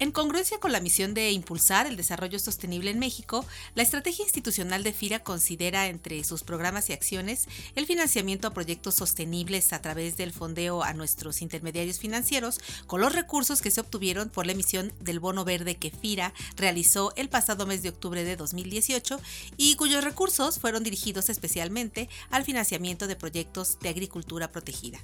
En congruencia con la misión de impulsar el desarrollo sostenible en México, la estrategia institucional de FIRA considera entre sus programas y acciones el financiamiento a proyectos sostenibles a través del fondeo a nuestros intermediarios financieros con los recursos que se obtuvieron por la emisión del bono verde que FIRA realizó el pasado mes de octubre de 2018 y cuyos recursos fueron dirigidos especialmente al financiamiento de proyectos de agricultura protegida.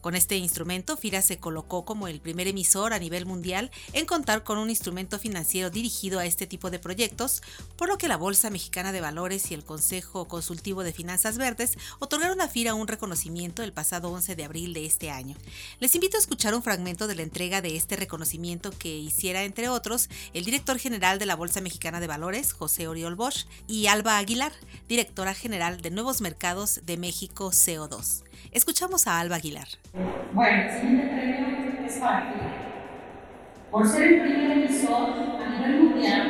Con este instrumento, FIRA se colocó como el primer emisor a nivel mundial en contar con un instrumento financiero dirigido a este tipo de proyectos, por lo que la Bolsa Mexicana de Valores y el Consejo Consultivo de Finanzas Verdes otorgaron a FIRA un reconocimiento el pasado 11 de abril de este año. Les invito a escuchar un fragmento de la entrega de este reconocimiento que hiciera, entre otros, el director general de la Bolsa Mexicana de Valores, José Oriol Bosch, y Alba Aguilar, directora general de Nuevos Mercados de México CO2. Escuchamos a Alba Aguilar. Bueno, el siguiente premio es para por ser el primer emisor a nivel mundial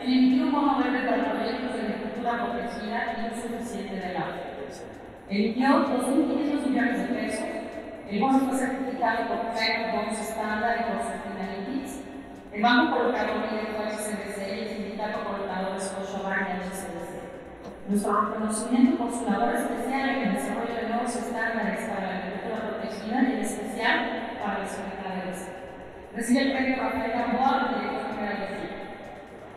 en emitir un bono verde para proyectos de agricultura protegida y uso eficiente del agua. Emitió 2.500 millones de pesos. El bono fue certificado por Credit Bonds Standard y por Sustainalytics. El Banco Colocador Directo HSBC y el Sindicato Colocador Scotiabank HSBC. Nuestro reconocimiento por su labor especial en el desarrollo de nuevos estándares para la agricultura protegida y en especial para la seguridad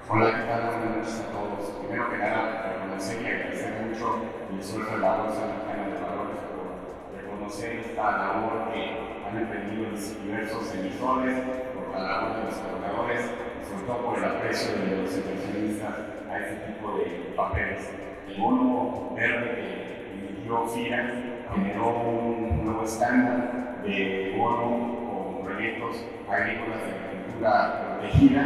Hola, ¿qué tal? Buenas noches a todos. Primero que nada, reconocer y agradecer mucho esfuerzo de la Bolsa Mexicana de Valores por reconocer esta labor que han emprendido diversos emisores, por la labor de los colocadores y sobre todo por el aprecio de los inversionistas a este tipo de papeles. El bono verde que emitió FIRA generó un nuevo estándar de bono proyectos agrícolas de agricultura protegida,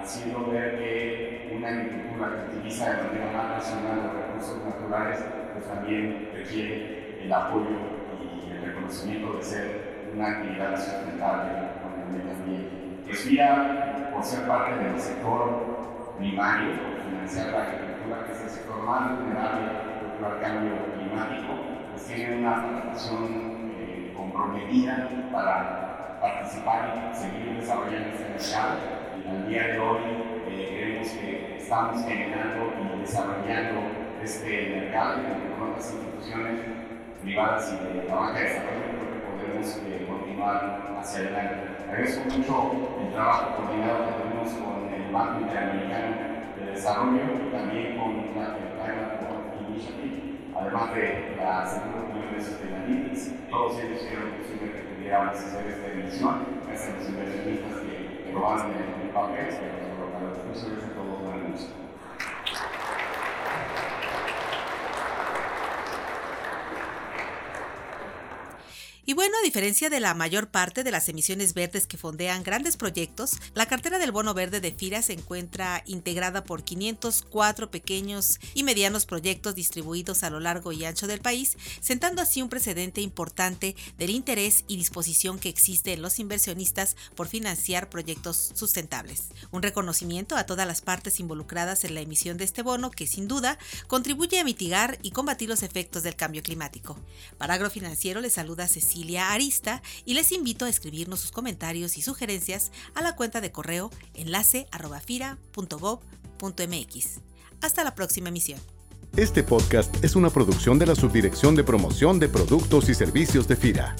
haciendo ver que una agricultura que utiliza de manera más nacional los recursos naturales, pues también requiere el apoyo y el reconocimiento de ser una actividad sustentable con el medio ambiente. Pues vía, por ser parte del sector primario, por financiar la agricultura, que es el sector más vulnerable al cambio climático, pues tiene una participación eh, comprometida para participar y seguir desarrollando este mercado. Y al día de hoy eh, creemos que estamos generando y desarrollando este mercado y con otras instituciones privadas y de la banca de desarrollo que podemos eh, continuar hacia adelante. Agradezco mucho el trabajo coordinado que tenemos con el Banco Interamericano de Desarrollo y también con la Climate Initiative, además de la Segunda Unión de Sustainalytics. Todos ellos a hacer esta emisión, gracias a los inversionistas que, en el papel, para los profesores de todos los Y bueno, a diferencia de la mayor parte de las emisiones verdes que fondean grandes proyectos, la cartera del bono verde de FIRA se encuentra integrada por 504 pequeños y medianos proyectos distribuidos a lo largo y ancho del país, sentando así un precedente importante del interés y disposición que existe en los inversionistas por financiar proyectos sustentables. Un reconocimiento a todas las partes involucradas en la emisión de este bono que sin duda contribuye a mitigar y combatir los efectos del cambio climático. Para Agrofinanciero les saluda Cecilia Arista y les invito a escribirnos sus comentarios y sugerencias a la cuenta de correo enlace Hasta la próxima emisión. Este podcast es una producción de la Subdirección de Promoción de Productos y Servicios de FIRA.